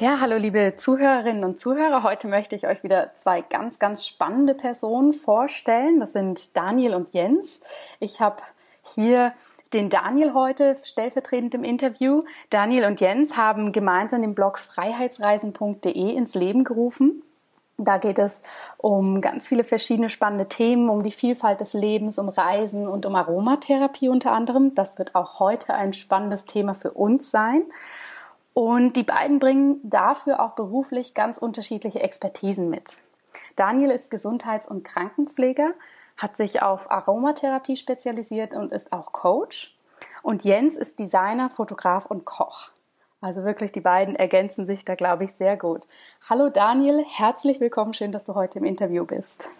Ja, hallo liebe Zuhörerinnen und Zuhörer. Heute möchte ich euch wieder zwei ganz, ganz spannende Personen vorstellen. Das sind Daniel und Jens. Ich habe hier den Daniel heute stellvertretend im Interview. Daniel und Jens haben gemeinsam den Blog freiheitsreisen.de ins Leben gerufen. Da geht es um ganz viele verschiedene spannende Themen, um die Vielfalt des Lebens, um Reisen und um Aromatherapie unter anderem. Das wird auch heute ein spannendes Thema für uns sein. Und die beiden bringen dafür auch beruflich ganz unterschiedliche Expertisen mit. Daniel ist Gesundheits- und Krankenpfleger, hat sich auf Aromatherapie spezialisiert und ist auch Coach. Und Jens ist Designer, Fotograf und Koch. Also wirklich, die beiden ergänzen sich da, glaube ich, sehr gut. Hallo Daniel, herzlich willkommen, schön, dass du heute im Interview bist.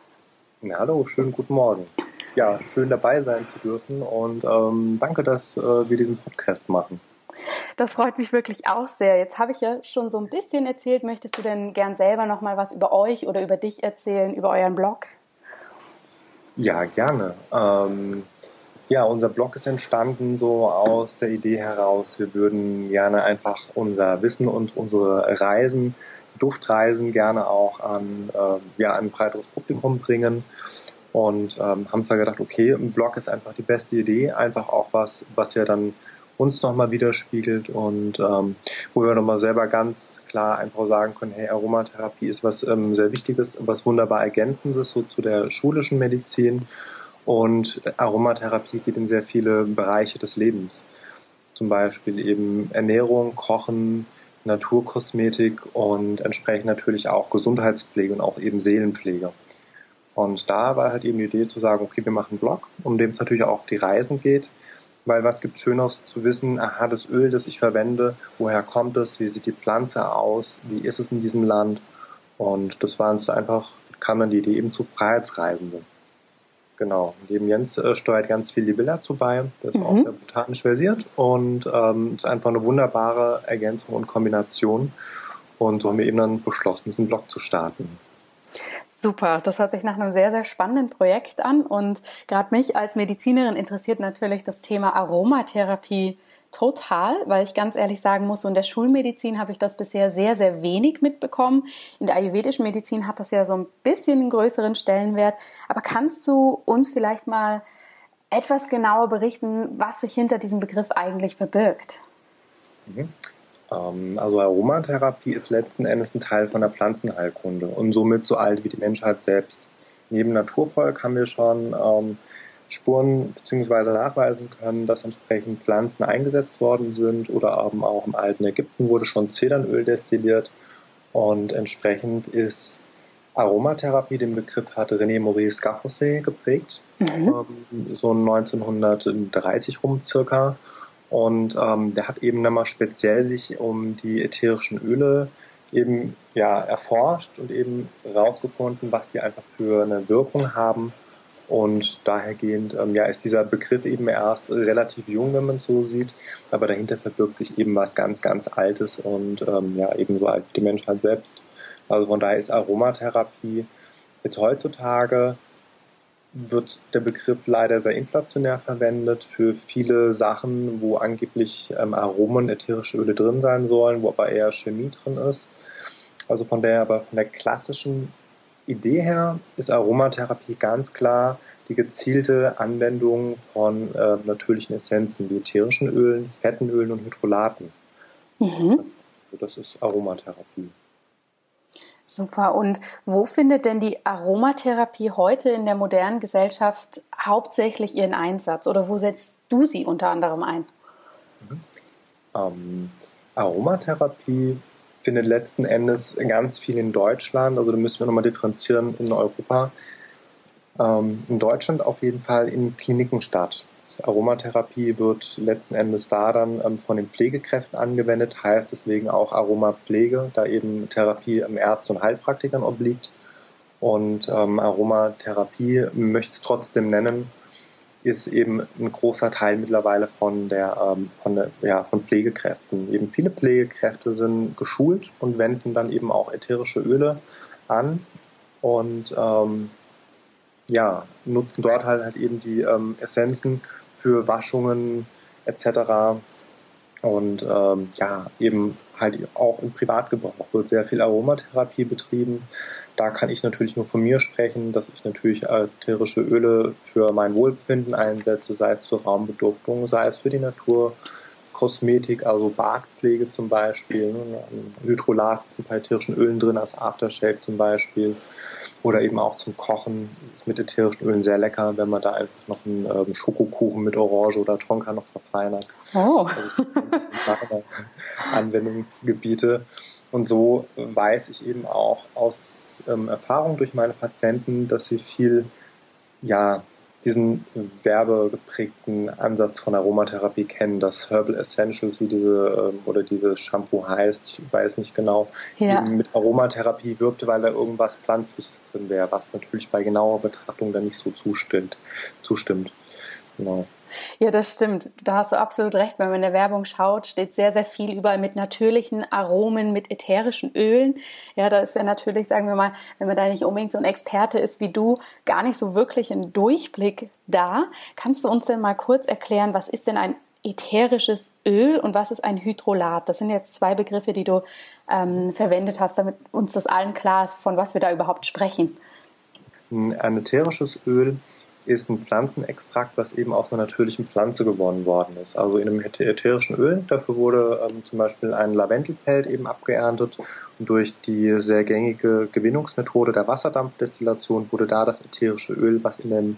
Ja, hallo, schönen guten Morgen. Ja, schön dabei sein zu dürfen und ähm, danke, dass äh, wir diesen Podcast machen. Das freut mich wirklich auch sehr. Jetzt habe ich ja schon so ein bisschen erzählt. Möchtest du denn gern selber noch mal was über euch oder über dich erzählen, über euren Blog? Ja, gerne. Ähm, ja, unser Blog ist entstanden so aus der Idee heraus, wir würden gerne einfach unser Wissen und unsere Reisen, Duftreisen gerne auch an, äh, ja, ein breiteres Publikum bringen und ähm, haben zwar gedacht, okay, ein Blog ist einfach die beste Idee, einfach auch was, was wir dann uns nochmal widerspiegelt und ähm, wo wir nochmal selber ganz klar einfach sagen können, hey, Aromatherapie ist was ähm, sehr Wichtiges, was wunderbar Ergänzendes so zu der schulischen Medizin und Aromatherapie geht in sehr viele Bereiche des Lebens. Zum Beispiel eben Ernährung, Kochen, Naturkosmetik und entsprechend natürlich auch Gesundheitspflege und auch eben Seelenpflege. Und da war halt eben die Idee zu sagen, okay, wir machen einen Blog, um dem es natürlich auch die Reisen geht, weil was gibt Schöneres zu wissen, aha, das Öl, das ich verwende, woher kommt es, wie sieht die Pflanze aus, wie ist es in diesem Land und das war uns so einfach, kam dann die Idee eben zu Freiheitsreisenden. Genau, und eben Jens äh, steuert ganz viel die Bilder zu bei, der ist mhm. auch sehr botanisch versiert und ähm, ist einfach eine wunderbare Ergänzung und Kombination und so haben wir eben dann beschlossen, diesen Blog zu starten. Super, das hört sich nach einem sehr, sehr spannenden Projekt an. Und gerade mich als Medizinerin interessiert natürlich das Thema Aromatherapie total, weil ich ganz ehrlich sagen muss, so in der Schulmedizin habe ich das bisher sehr, sehr wenig mitbekommen. In der ayurvedischen Medizin hat das ja so ein bisschen einen größeren Stellenwert. Aber kannst du uns vielleicht mal etwas genauer berichten, was sich hinter diesem Begriff eigentlich verbirgt? Mhm. Ähm, also Aromatherapie ist letzten Endes ein Teil von der Pflanzenheilkunde und somit so alt wie die Menschheit selbst. Neben Naturvolk haben wir schon ähm, Spuren bzw. nachweisen können, dass entsprechend Pflanzen eingesetzt worden sind oder eben auch im alten Ägypten wurde schon Zedernöl destilliert und entsprechend ist Aromatherapie, den Begriff hat René Maurice Gafossé geprägt, mhm. ähm, so 1930 rum circa. Und ähm, der hat eben nochmal speziell sich um die ätherischen Öle eben ja erforscht und eben rausgefunden, was die einfach für eine Wirkung haben. Und dahergehend ähm, ja, ist dieser Begriff eben erst relativ jung, wenn man es so sieht, aber dahinter verbirgt sich eben was ganz, ganz Altes und ähm, ja, ebenso alt wie die Menschheit selbst. Also von daher ist Aromatherapie jetzt heutzutage wird der Begriff leider sehr inflationär verwendet für viele Sachen, wo angeblich ähm, Aromen, ätherische Öle drin sein sollen, wo aber eher Chemie drin ist. Also von der, aber von der klassischen Idee her ist Aromatherapie ganz klar die gezielte Anwendung von äh, natürlichen Essenzen wie ätherischen Ölen, fetten Ölen und Hydrolaten. Mhm. Also das ist Aromatherapie. Super. Und wo findet denn die Aromatherapie heute in der modernen Gesellschaft hauptsächlich ihren Einsatz oder wo setzt du sie unter anderem ein? Mhm. Ähm, Aromatherapie findet letzten Endes ganz viel in Deutschland, also da müssen wir nochmal differenzieren in Europa. Ähm, in Deutschland auf jeden Fall in Kliniken statt. Aromatherapie wird letzten Endes da dann ähm, von den Pflegekräften angewendet, heißt deswegen auch Aromapflege, da eben Therapie im Ärzte und Heilpraktikern obliegt. Und ähm, Aromatherapie möchte es trotzdem nennen, ist eben ein großer Teil mittlerweile von der, ähm, von der, ja, von Pflegekräften. Eben viele Pflegekräfte sind geschult und wenden dann eben auch ätherische Öle an und ähm, ja, nutzen dort halt, halt eben die ähm, Essenzen für Waschungen etc. Und ähm, ja, eben halt auch im Privatgebrauch wird sehr viel Aromatherapie betrieben. Da kann ich natürlich nur von mir sprechen, dass ich natürlich ätherische Öle für mein Wohlbefinden einsetze, sei es zur Raumbeduftung, sei es für die Naturkosmetik, also Bartpflege zum Beispiel, ne, Hydrolat bei ätherischen Ölen drin als Aftershave zum Beispiel oder eben auch zum Kochen ist mit ätherischen Ölen sehr lecker, wenn man da einfach noch einen ähm, Schokokuchen mit Orange oder Tonka noch verfeinert. Oh. Also Anwendungsgebiete. Und so weiß ich eben auch aus ähm, Erfahrung durch meine Patienten, dass sie viel ja, diesen werbegeprägten Ansatz von Aromatherapie kennen, das Herbal Essentials, wie diese ähm, oder dieses Shampoo heißt, ich weiß nicht genau, ja. mit Aromatherapie wirkte, weil da irgendwas Pflanzliches drin wäre, was natürlich bei genauer Betrachtung dann nicht so zustimmt. zustimmt. Genau. Ja, das stimmt. Da hast du absolut recht. Wenn man in der Werbung schaut, steht sehr, sehr viel überall mit natürlichen Aromen, mit ätherischen Ölen. Ja, da ist ja natürlich, sagen wir mal, wenn man da nicht unbedingt so ein Experte ist wie du, gar nicht so wirklich ein Durchblick da. Kannst du uns denn mal kurz erklären, was ist denn ein ätherisches Öl und was ist ein Hydrolat? Das sind jetzt zwei Begriffe, die du ähm, verwendet hast, damit uns das allen klar ist, von was wir da überhaupt sprechen. Ein ätherisches Öl ein Pflanzenextrakt, was eben aus einer natürlichen Pflanze gewonnen worden ist. Also in einem ätherischen Öl. Dafür wurde ähm, zum Beispiel ein Lavendelfeld eben abgeerntet und durch die sehr gängige Gewinnungsmethode der Wasserdampfdestillation wurde da das ätherische Öl, was in dem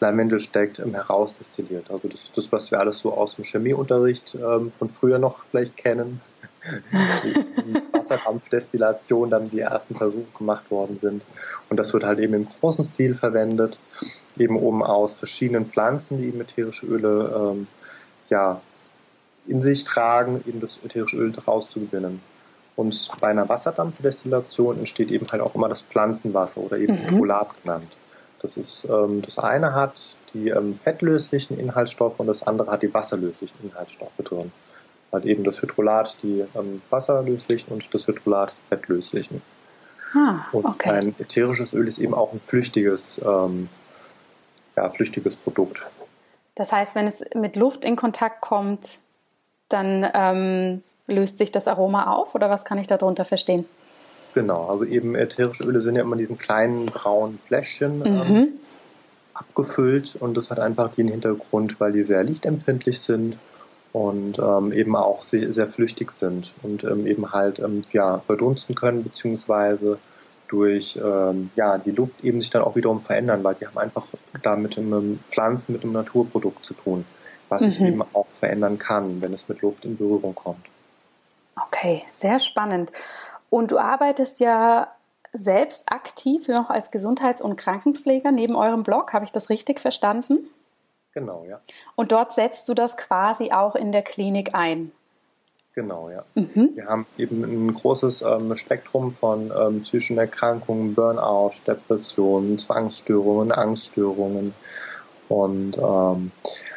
Lavendel steckt, ähm, herausdestilliert. Also das ist das, was wir alles so aus dem Chemieunterricht ähm, von früher noch vielleicht kennen. Die Wasserdampfdestillation dann die ersten Versuche gemacht worden sind. Und das wird halt eben im großen Stil verwendet eben oben aus verschiedenen Pflanzen, die eben ätherische Öle ähm, ja, in sich tragen, eben das ätherische Öl daraus zu gewinnen. Und bei einer Wasserdampfdestillation entsteht eben halt auch immer das Pflanzenwasser oder eben mhm. Genannt. Das ist ähm, das eine hat die ähm, fettlöslichen Inhaltsstoffe und das andere hat die wasserlöslichen Inhaltsstoffe drin. Halt eben das Hydrolat die ähm, wasserlöslichen und das Hydrolat fettlöslichen. Ah, okay. Und ein ätherisches Öl ist eben auch ein flüchtiges ähm, ja, flüchtiges Produkt. Das heißt, wenn es mit Luft in Kontakt kommt, dann ähm, löst sich das Aroma auf oder was kann ich darunter verstehen? Genau, also eben ätherische Öle sind ja immer in diesen kleinen braunen Fläschchen ähm, mhm. ähm, abgefüllt und das hat einfach den Hintergrund, weil die sehr lichtempfindlich sind und ähm, eben auch sehr, sehr, flüchtig sind und ähm, eben halt ähm, ja, verdunsten können beziehungsweise durch ähm, ja, die Luft eben sich dann auch wiederum verändern, weil die haben einfach da mit einem Pflanzen, mit einem Naturprodukt zu tun, was mhm. sich eben auch verändern kann, wenn es mit Luft in Berührung kommt. Okay, sehr spannend. Und du arbeitest ja selbst aktiv noch als Gesundheits- und Krankenpfleger neben eurem Blog. Habe ich das richtig verstanden? Genau, ja. Und dort setzt du das quasi auch in der Klinik ein. Genau, ja. Mhm. Wir haben eben ein großes ähm, Spektrum von ähm, psychischen Erkrankungen, Burnout, Depressionen, Zwangsstörungen, Angststörungen. Und ähm,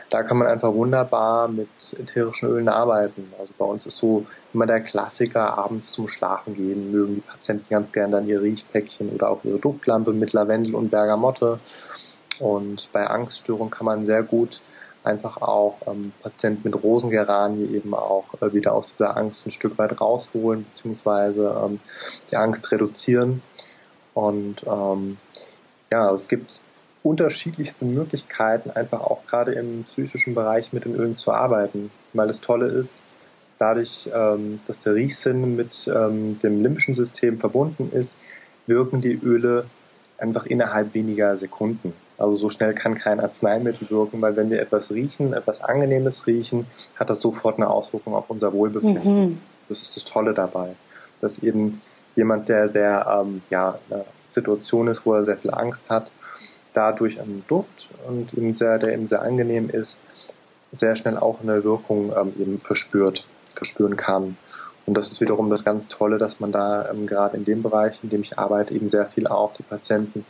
da kann man einfach wunderbar mit ätherischen Ölen arbeiten. Also bei uns ist so immer der Klassiker, abends zum Schlafen gehen, mögen die Patienten ganz gerne dann ihr Riechpäckchen oder auch ihre Duftlampe mit Lavendel und Bergamotte. Und bei Angststörungen kann man sehr gut einfach auch ähm, Patienten mit Rosengeranie eben auch äh, wieder aus dieser Angst ein Stück weit rausholen, beziehungsweise ähm, die Angst reduzieren. Und ähm, ja, es gibt unterschiedlichste Möglichkeiten, einfach auch gerade im psychischen Bereich mit den Ölen zu arbeiten. Weil das Tolle ist, dadurch, ähm, dass der Riechsinn mit ähm, dem limbischen System verbunden ist, wirken die Öle einfach innerhalb weniger Sekunden. Also so schnell kann kein Arzneimittel wirken, weil wenn wir etwas riechen, etwas Angenehmes riechen, hat das sofort eine Auswirkung auf unser Wohlbefinden. Mhm. Das ist das Tolle dabei, dass eben jemand, der sehr ähm, ja, in einer Situation ist, wo er sehr viel Angst hat, dadurch einen Duft und eben sehr, der eben sehr angenehm ist, sehr schnell auch eine Wirkung ähm, eben verspürt, verspüren kann. Und das ist wiederum das ganz Tolle, dass man da ähm, gerade in dem Bereich, in dem ich arbeite, eben sehr viel auch die Patienten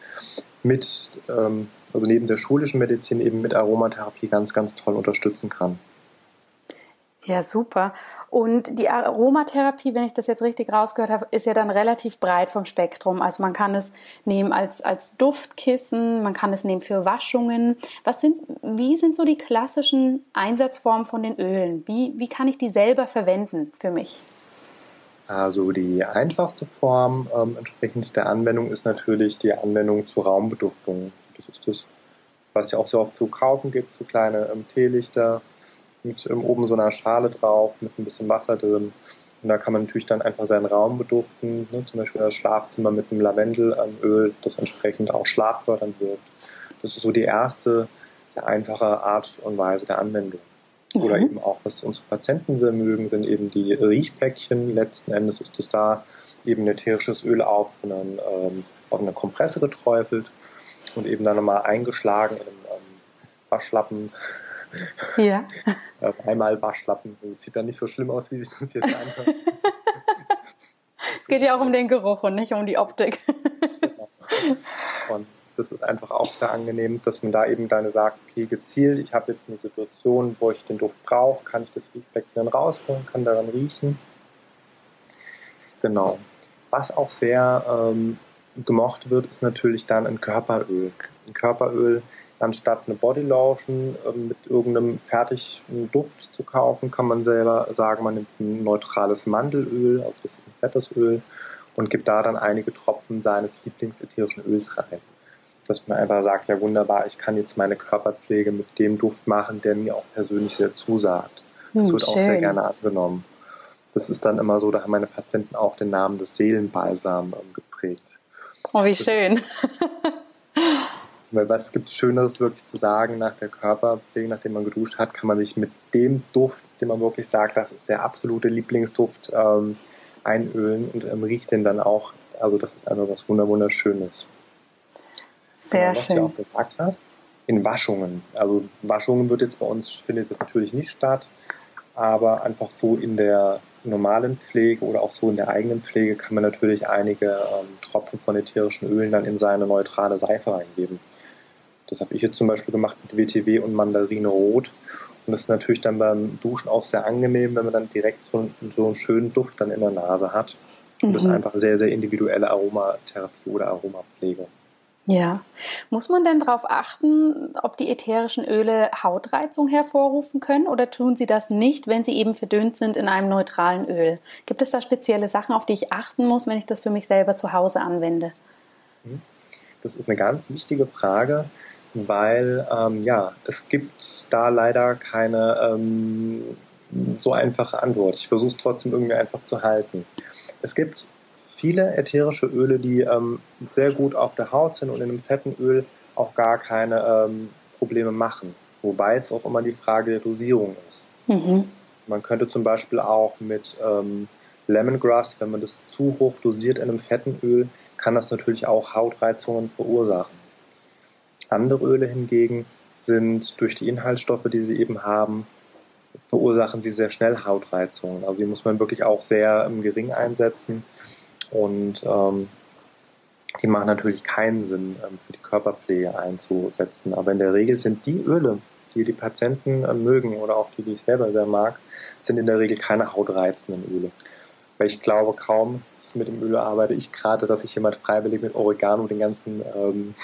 mit ähm, also neben der schulischen Medizin eben mit Aromatherapie ganz, ganz toll unterstützen kann. Ja, super. Und die Aromatherapie, wenn ich das jetzt richtig rausgehört habe, ist ja dann relativ breit vom Spektrum. Also man kann es nehmen als, als Duftkissen, man kann es nehmen für Waschungen. Was sind, wie sind so die klassischen Einsatzformen von den Ölen? Wie, wie kann ich die selber verwenden für mich? Also die einfachste Form ähm, entsprechend der Anwendung ist natürlich die Anwendung zur Raumbeduftung. Das ist das, was ja auch so oft zu kaufen gibt, so kleine ähm, Teelichter mit ähm, oben so einer Schale drauf, mit ein bisschen Wasser drin. Und da kann man natürlich dann einfach seinen Raum beduften, ne? zum Beispiel das Schlafzimmer mit einem Lavendelöl, das entsprechend auch schlaffördernd wirkt. Das ist so die erste, sehr einfache Art und Weise der Anwendung. Mhm. Oder eben auch, was unsere Patienten sehr mögen, sind eben die Riechpäckchen. Letzten Endes ist es da eben ätherisches Öl auf einen, ähm, auf eine Kompresse geträufelt und eben dann nochmal eingeschlagen in einem ähm, Waschlappen. Ja. einmal Waschlappen. Das sieht dann nicht so schlimm aus, wie sich das jetzt anhört. es geht ja auch um den Geruch und nicht um die Optik. Genau. Und das ist einfach auch sehr angenehm, dass man da eben dann sagt, okay, gezielt, ich habe jetzt eine Situation, wo ich den Duft brauche, kann ich das Riechfleckchen rausholen, kann daran riechen. Genau. Was auch sehr ähm, gemocht wird, ist natürlich dann ein Körperöl. Ein Körperöl anstatt eine Bodylotion ähm, mit irgendeinem fertigen Duft zu kaufen, kann man selber sagen, man nimmt ein neutrales Mandelöl, also das ist ein fettes Öl, und gibt da dann einige Tropfen seines Lieblingsätherischen Öls rein. Dass man einfach sagt, ja wunderbar, ich kann jetzt meine Körperpflege mit dem Duft machen, der mir auch persönlich sehr zusagt. Das hm, wird schön. auch sehr gerne angenommen. Das ist dann immer so, da haben meine Patienten auch den Namen des Seelenbalsam geprägt. Oh, wie schön. Weil was gibt es Schöneres wirklich zu sagen nach der Körperpflege, nachdem man geduscht hat, kann man sich mit dem Duft, den man wirklich sagt, das ist der absolute Lieblingsduft, ähm, einölen und ähm, riecht den dann auch. Also das ist einfach was wunderschönes. Sehr genau, was schön. Du auch gesagt hast, in Waschungen. Also Waschungen wird jetzt bei uns, findet das natürlich nicht statt, aber einfach so in der normalen Pflege oder auch so in der eigenen Pflege kann man natürlich einige ähm, Tropfen von ätherischen Ölen dann in seine neutrale Seife reingeben. Das habe ich jetzt zum Beispiel gemacht mit WTW und Mandarine Rot. Und das ist natürlich dann beim Duschen auch sehr angenehm, wenn man dann direkt so, so einen schönen Duft dann in der Nase hat. Und mhm. das ist einfach sehr, sehr individuelle Aromatherapie oder Aromapflege. Ja. Muss man denn darauf achten, ob die ätherischen Öle Hautreizung hervorrufen können oder tun sie das nicht, wenn sie eben verdünnt sind in einem neutralen Öl? Gibt es da spezielle Sachen, auf die ich achten muss, wenn ich das für mich selber zu Hause anwende? Mhm. Das ist eine ganz wichtige Frage, weil ähm, ja, es gibt da leider keine ähm, so einfache Antwort. Ich versuche es trotzdem irgendwie einfach zu halten. Es gibt viele ätherische Öle, die ähm, sehr gut auf der Haut sind und in einem fetten Öl auch gar keine ähm, Probleme machen. Wobei es auch immer die Frage der Dosierung ist. Mhm. Man könnte zum Beispiel auch mit ähm, Lemongrass, wenn man das zu hoch dosiert in einem fetten Öl, kann das natürlich auch Hautreizungen verursachen. Andere Öle hingegen sind durch die Inhaltsstoffe, die sie eben haben, verursachen sie sehr schnell Hautreizungen. Also die muss man wirklich auch sehr ähm, gering einsetzen und ähm, die machen natürlich keinen Sinn ähm, für die Körperpflege einzusetzen. Aber in der Regel sind die Öle, die die Patienten äh, mögen oder auch die, die ich selber sehr mag, sind in der Regel keine hautreizenden Öle. Weil ich glaube kaum, dass mit dem Öl arbeite ich gerade, dass sich jemand freiwillig mit Oregano den ganzen ähm,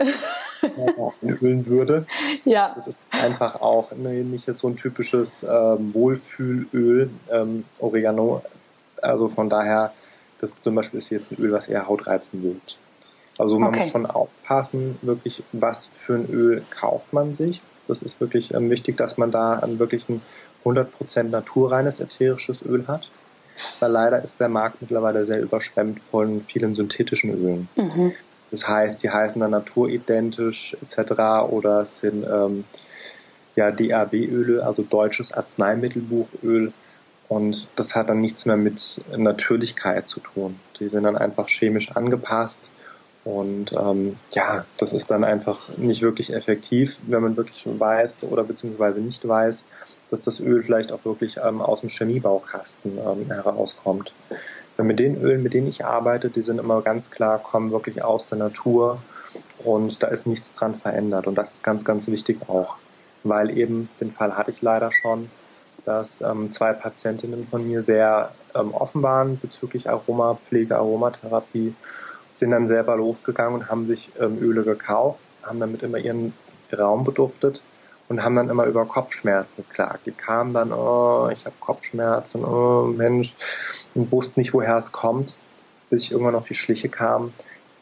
ölen würde. Ja. Das ist einfach auch ne, nicht jetzt so ein typisches ähm, Wohlfühlöl, ähm, Oregano. Also von daher, das zum Beispiel ist jetzt ein Öl, was eher hautreizen wirkt. Also man okay. muss schon aufpassen, wirklich, was für ein Öl kauft man sich. Das ist wirklich ähm, wichtig, dass man da ein wirklich ein 100% naturreines ätherisches Öl hat. Weil leider ist der Markt mittlerweile sehr überschwemmt von vielen synthetischen Ölen. Mhm. Das heißt, die heißen dann naturidentisch etc. oder es sind ähm, ja DAB-Öle, also deutsches Arzneimittelbuchöl. Und das hat dann nichts mehr mit Natürlichkeit zu tun. Die sind dann einfach chemisch angepasst. Und ähm, ja, das ist dann einfach nicht wirklich effektiv, wenn man wirklich weiß oder beziehungsweise nicht weiß, dass das Öl vielleicht auch wirklich ähm, aus dem Chemiebaukasten ähm, herauskommt mit den Ölen, mit denen ich arbeite, die sind immer ganz klar, kommen wirklich aus der Natur und da ist nichts dran verändert. Und das ist ganz, ganz wichtig auch, weil eben den Fall hatte ich leider schon, dass ähm, zwei Patientinnen von mir sehr ähm, offen waren bezüglich Aromapflege, Aromatherapie, sind dann selber losgegangen und haben sich ähm, Öle gekauft, haben damit immer ihren Raum beduftet und haben dann immer über Kopfschmerzen geklagt. Die kamen dann, oh, ich habe Kopfschmerzen, oh Mensch, und wussten nicht, woher es kommt, bis ich irgendwann auf die Schliche kam.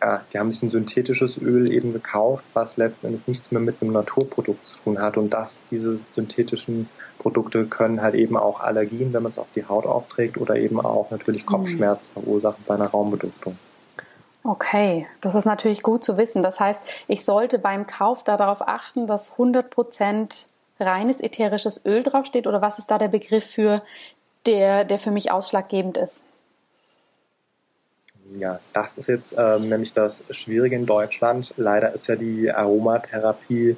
Ja, die haben sich ein synthetisches Öl eben gekauft, was letzten Endes nichts mehr mit einem Naturprodukt zu tun hat. Und das, diese synthetischen Produkte können halt eben auch Allergien, wenn man es auf die Haut aufträgt, oder eben auch natürlich mhm. Kopfschmerzen verursachen bei einer Raumbeduftung. Okay, das ist natürlich gut zu wissen. Das heißt, ich sollte beim Kauf darauf achten, dass 100% reines ätherisches Öl draufsteht oder was ist da der Begriff für der, der für mich ausschlaggebend ist? Ja, das ist jetzt ähm, nämlich das Schwierige in Deutschland. Leider ist ja die Aromatherapie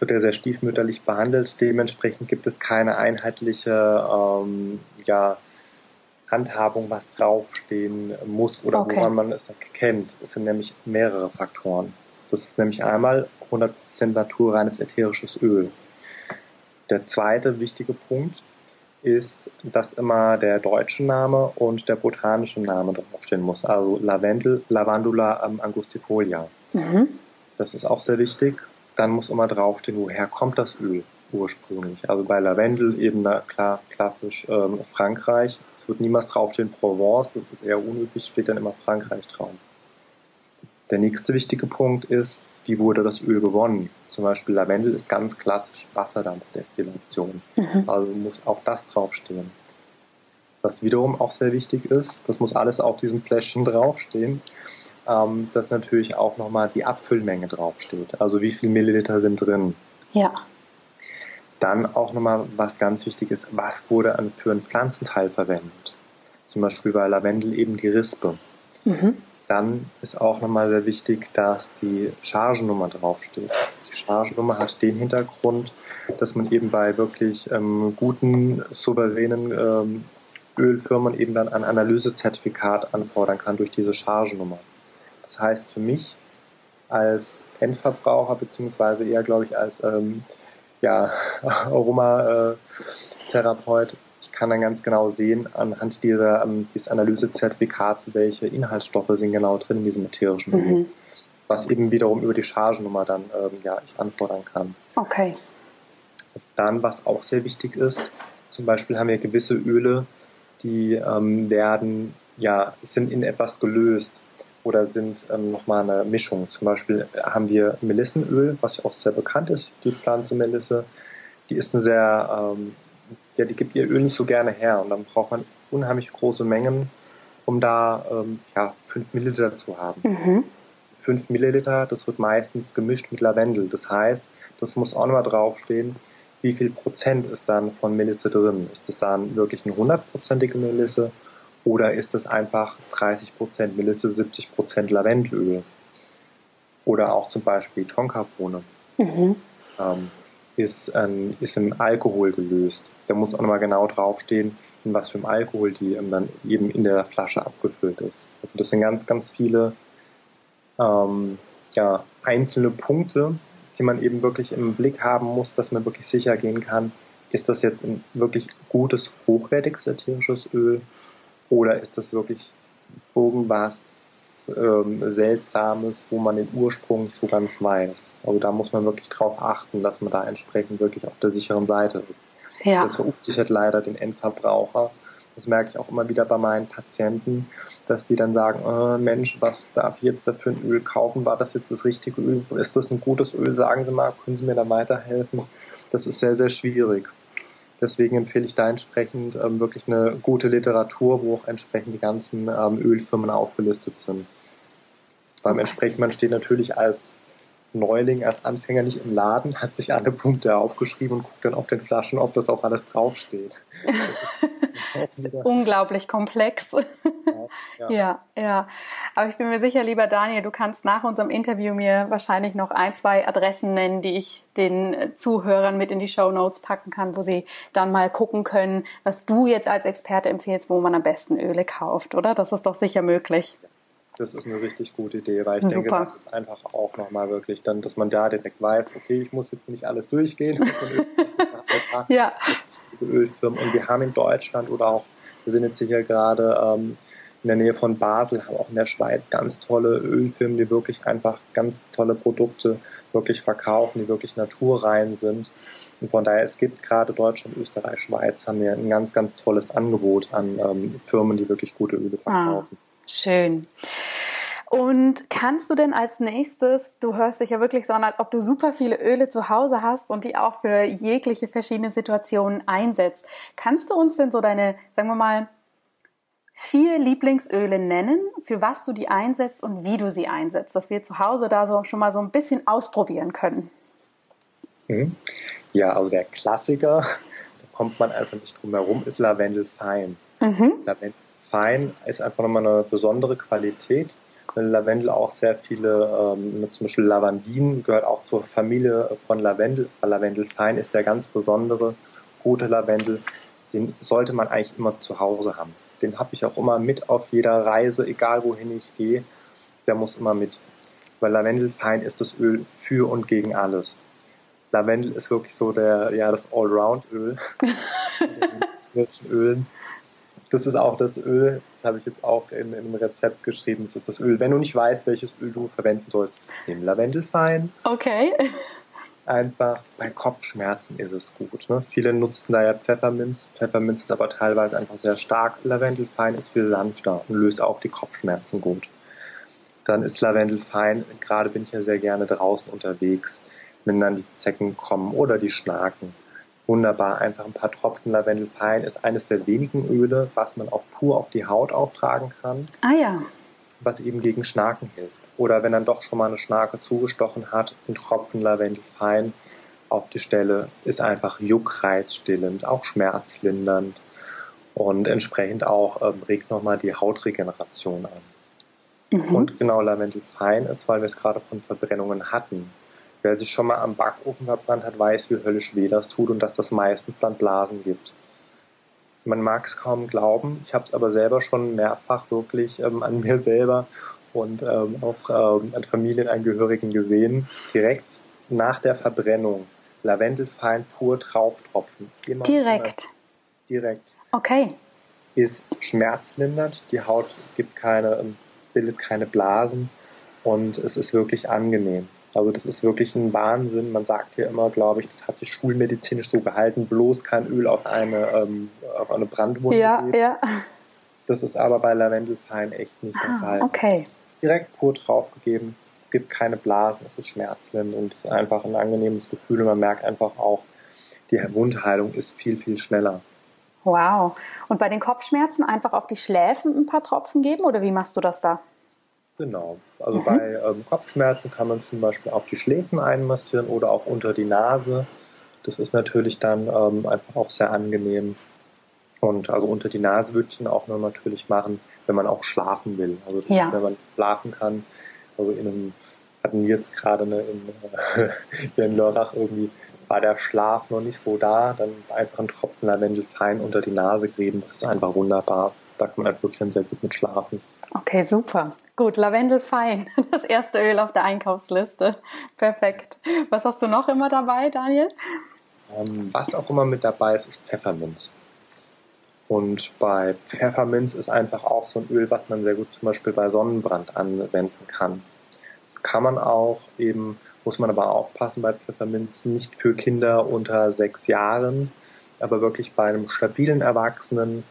wird ja sehr stiefmütterlich behandelt. Dementsprechend gibt es keine einheitliche ähm, ja, Handhabung, was draufstehen muss oder okay. woran man es erkennt. Es sind nämlich mehrere Faktoren. Das ist nämlich einmal 100% naturreines ätherisches Öl. Der zweite wichtige Punkt ist, dass immer der deutsche Name und der botanische Name draufstehen muss. Also Lavendel, Lavandula angustifolia. Mhm. Das ist auch sehr wichtig. Dann muss immer draufstehen, woher kommt das Öl ursprünglich. Also bei Lavendel eben na, klar klassisch ähm, Frankreich. Es wird niemals draufstehen Provence, das ist eher unüblich, steht dann immer Frankreich drauf. Der nächste wichtige Punkt ist, wie wurde das Öl gewonnen? Zum Beispiel Lavendel ist ganz klassisch Wasserdampfdestillation. Mhm. Also muss auch das draufstehen. Was wiederum auch sehr wichtig ist, das muss alles auf diesem Fläschchen draufstehen, ähm, dass natürlich auch nochmal die Abfüllmenge draufsteht. Also wie viel Milliliter sind drin. Ja. Dann auch nochmal, was ganz wichtig ist, was wurde für einen Pflanzenteil verwendet. Zum Beispiel bei Lavendel eben die Rispe. Mhm. Dann ist auch nochmal sehr wichtig, dass die Chargennummer draufsteht. Die Chargennummer hat den Hintergrund, dass man eben bei wirklich ähm, guten, souveränen ähm, Ölfirmen eben dann ein Analysezertifikat anfordern kann durch diese Chargennummer. Das heißt für mich als Endverbraucher beziehungsweise eher, glaube ich, als ähm, ja, Aromatherapeut kann dann ganz genau sehen, anhand dieser, ähm, dieses Analysezertifikats, welche Inhaltsstoffe sind genau drin in diesem ätherischen Öl. Mhm. Was eben wiederum über die Chargennummer dann ähm, ja, ich anfordern kann. Okay. Dann, was auch sehr wichtig ist, zum Beispiel haben wir gewisse Öle, die ähm, werden, ja, sind in etwas gelöst oder sind ähm, nochmal eine Mischung. Zum Beispiel haben wir Melissenöl, was auch sehr bekannt ist, die Pflanze Melisse. Die ist ein sehr ähm, ja, die gibt ihr Öl nicht so gerne her und dann braucht man unheimlich große Mengen, um da ähm, ja, 5 Milliliter zu haben. Mhm. 5 Milliliter, das wird meistens gemischt mit Lavendel. Das heißt, das muss auch nochmal draufstehen, wie viel Prozent ist dann von Melisse drin. Ist das dann wirklich eine hundertprozentige Melisse Oder ist es einfach 30 Prozent Melisse, 70 Prozent Lavendelöl? Oder auch zum Beispiel Tonkabohne. Mhm. Ähm, ist, ähm, ist im Alkohol gelöst. Da muss auch nochmal genau draufstehen, in was für einem Alkohol die ähm, dann eben in der Flasche abgefüllt ist. Also das sind ganz, ganz viele ähm, ja, einzelne Punkte, die man eben wirklich im Blick haben muss, dass man wirklich sicher gehen kann, ist das jetzt ein wirklich gutes, hochwertiges ätherisches Öl oder ist das wirklich irgendwas ähm, Seltsames, wo man den Ursprung so ganz weiß. Also da muss man wirklich drauf achten, dass man da entsprechend wirklich auf der sicheren Seite ist. Ja. Das verunsichert leider den Endverbraucher. Das merke ich auch immer wieder bei meinen Patienten, dass die dann sagen, oh, Mensch, was darf ich jetzt dafür ein Öl kaufen? War das jetzt das richtige Öl? Ist das ein gutes Öl? Sagen Sie mal, können Sie mir da weiterhelfen? Das ist sehr, sehr schwierig. Deswegen empfehle ich da entsprechend ähm, wirklich eine gute Literatur, wo auch entsprechend die ganzen ähm, Ölfirmen aufgelistet sind. Beim entsprechend, man steht natürlich als Neuling, als Anfänger nicht im Laden, hat sich alle Punkte aufgeschrieben und guckt dann auf den Flaschen, ob das auch alles draufsteht. unglaublich komplex. Ja, ja. ja, ja. Aber ich bin mir sicher, lieber Daniel, du kannst nach unserem Interview mir wahrscheinlich noch ein, zwei Adressen nennen, die ich den Zuhörern mit in die Show Notes packen kann, wo sie dann mal gucken können, was du jetzt als Experte empfiehlst, wo man am besten Öle kauft, oder? Das ist doch sicher möglich. Das ist eine richtig gute Idee, weil ich Super. denke, das ist einfach auch nochmal wirklich dann, dass man da direkt weiß, okay, ich muss jetzt nicht alles durchgehen. ja. Ölfirmen. Und wir haben in Deutschland oder auch, wir sind jetzt hier gerade ähm, in der Nähe von Basel, haben auch in der Schweiz ganz tolle Ölfirmen, die wirklich einfach ganz tolle Produkte wirklich verkaufen, die wirklich naturrein sind. Und von daher, es gibt gerade Deutschland, Österreich, Schweiz, haben wir ein ganz, ganz tolles Angebot an ähm, Firmen, die wirklich gute Öle ah. verkaufen. Ah. Schön. Und kannst du denn als nächstes, du hörst dich ja wirklich so an, als ob du super viele Öle zu Hause hast und die auch für jegliche verschiedene Situationen einsetzt. Kannst du uns denn so deine, sagen wir mal, vier Lieblingsöle nennen, für was du die einsetzt und wie du sie einsetzt, dass wir zu Hause da so schon mal so ein bisschen ausprobieren können? Mhm. Ja, also der Klassiker, da kommt man einfach nicht drum herum, ist Lavendel Fein. Mhm. Lavendel fein, ist einfach nochmal eine besondere Qualität. Lavendel auch sehr viele, ähm, zum Beispiel Lavandin gehört auch zur Familie von Lavendel. Lavendel fein ist der ganz besondere, gute Lavendel. Den sollte man eigentlich immer zu Hause haben. Den habe ich auch immer mit auf jeder Reise, egal wohin ich gehe. Der muss immer mit. Weil Lavendel fein ist das Öl für und gegen alles. Lavendel ist wirklich so der, ja, das Allround-Öl. Ölen das ist auch das Öl, das habe ich jetzt auch in, in einem Rezept geschrieben, das ist das Öl. Wenn du nicht weißt, welches Öl du verwenden sollst, nimm Lavendelfein. Okay. Einfach bei Kopfschmerzen ist es gut. Ne? Viele nutzen da ja Pfefferminz. Pfefferminz ist aber teilweise einfach sehr stark. Lavendelfein ist viel sanfter und löst auch die Kopfschmerzen gut. Dann ist Lavendelfein, gerade bin ich ja sehr gerne draußen unterwegs, wenn dann die Zecken kommen oder die Schnaken wunderbar. Einfach ein paar Tropfen Lavendelfein ist eines der wenigen Öle, was man auch pur auf die Haut auftragen kann. Ah ja. Was eben gegen Schnaken hilft. Oder wenn dann doch schon mal eine Schnake zugestochen hat, ein Tropfen Lavendelfein auf die Stelle ist einfach juckreizstillend, auch schmerzlindernd und entsprechend auch ähm, regt nochmal die Hautregeneration an. Mhm. Und genau Lavendelfein ist, weil wir es gerade von Verbrennungen hatten. Wer sich schon mal am Backofen verbrannt hat, weiß, wie höllisch weh das tut und dass das meistens dann Blasen gibt. Man mag es kaum glauben, ich habe es aber selber schon mehrfach wirklich ähm, an mir selber und ähm, auch ähm, an Familienangehörigen gesehen. Direkt nach der Verbrennung Lavendelfein pur drauftropfen. Immer direkt. Immer direkt. Okay. Ist schmerzlindernd, die Haut gibt keine, ähm, bildet keine Blasen und es ist wirklich angenehm. Also das ist wirklich ein Wahnsinn. Man sagt hier immer, glaube ich, das hat sich schulmedizinisch so gehalten, bloß kein Öl auf eine, ähm, auf eine Brandwunde. Ja, geht. ja. Das ist aber bei Lavendelfein echt nicht der ah, Fall. Okay. direkt pur draufgegeben, gibt keine Blasen, es ist schmerzlindernd und es ist einfach ein angenehmes Gefühl und man merkt einfach auch, die Wundheilung ist viel, viel schneller. Wow. Und bei den Kopfschmerzen einfach auf die Schläfen ein paar Tropfen geben oder wie machst du das da? Genau. Also mhm. bei ähm, Kopfschmerzen kann man zum Beispiel auf die Schläfen einmassieren oder auch unter die Nase. Das ist natürlich dann ähm, einfach auch sehr angenehm. Und also unter die Nase würde ich ihn auch nur natürlich machen, wenn man auch schlafen will. Also Ja. ist, wenn man schlafen kann. Also in einem, hatten wir jetzt gerade eine, in, hier in Lörrach irgendwie, war der Schlaf noch nicht so da, dann einfach einen Tropfen Lavendel fein unter die Nase geben. Das ist einfach wunderbar. Da kann man halt wirklich dann sehr gut mit schlafen. Okay, super. Gut, Lavendel fein. Das erste Öl auf der Einkaufsliste. Perfekt. Was hast du noch immer dabei, Daniel? Ähm, was auch immer mit dabei ist, ist Pfefferminz. Und bei Pfefferminz ist einfach auch so ein Öl, was man sehr gut zum Beispiel bei Sonnenbrand anwenden kann. Das kann man auch eben, muss man aber aufpassen bei Pfefferminz, nicht für Kinder unter sechs Jahren, aber wirklich bei einem stabilen Erwachsenen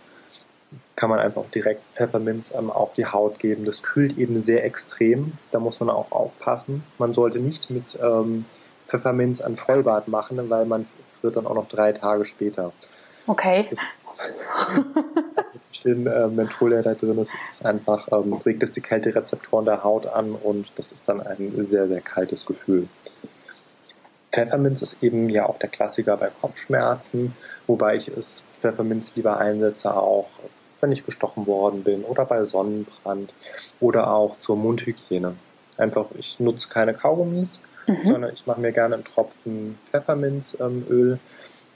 kann man einfach direkt Pfefferminz ähm, auf die Haut geben. Das kühlt eben sehr extrem. Da muss man auch aufpassen. Man sollte nicht mit ähm, Pfefferminz ein Vollbad machen, weil man friert dann auch noch drei Tage später. Okay. Den äh, Menthol, der da drin ist, ist einfach, ähm, regt es die Kälterezeptoren der Haut an und das ist dann ein sehr, sehr kaltes Gefühl. Pfefferminz ist eben ja auch der Klassiker bei Kopfschmerzen, wobei ich es Pfefferminz lieber einsetze, auch wenn ich gestochen worden bin oder bei Sonnenbrand oder auch zur Mundhygiene. Einfach, ich nutze keine Kaugummis, sondern ich mache mir gerne einen Tropfen Pfefferminzöl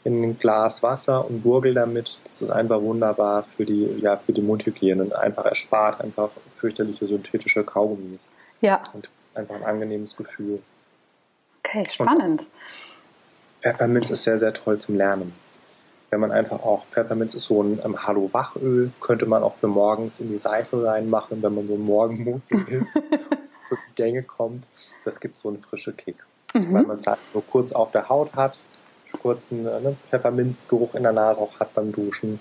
in ein Glas Wasser und gurgel damit. Das ist einfach wunderbar für die, ja, für die Mundhygiene. Einfach erspart einfach fürchterliche synthetische Kaugummis Ja, und einfach ein angenehmes Gefühl. okay, spannend. Pfefferminz ist sehr, sehr toll zum Lernen. Wenn man einfach auch, Pfefferminz ist so ein ähm, Hallo-Wachöl, könnte man auch für morgens in die Seife reinmachen, wenn man so ein Morgenmut ist, so die Gänge kommt. Das gibt so einen frischen Kick. Weil man es halt nur kurz auf der Haut hat, kurzen äh, ne, Pfefferminzgeruch in der Nase auch hat beim Duschen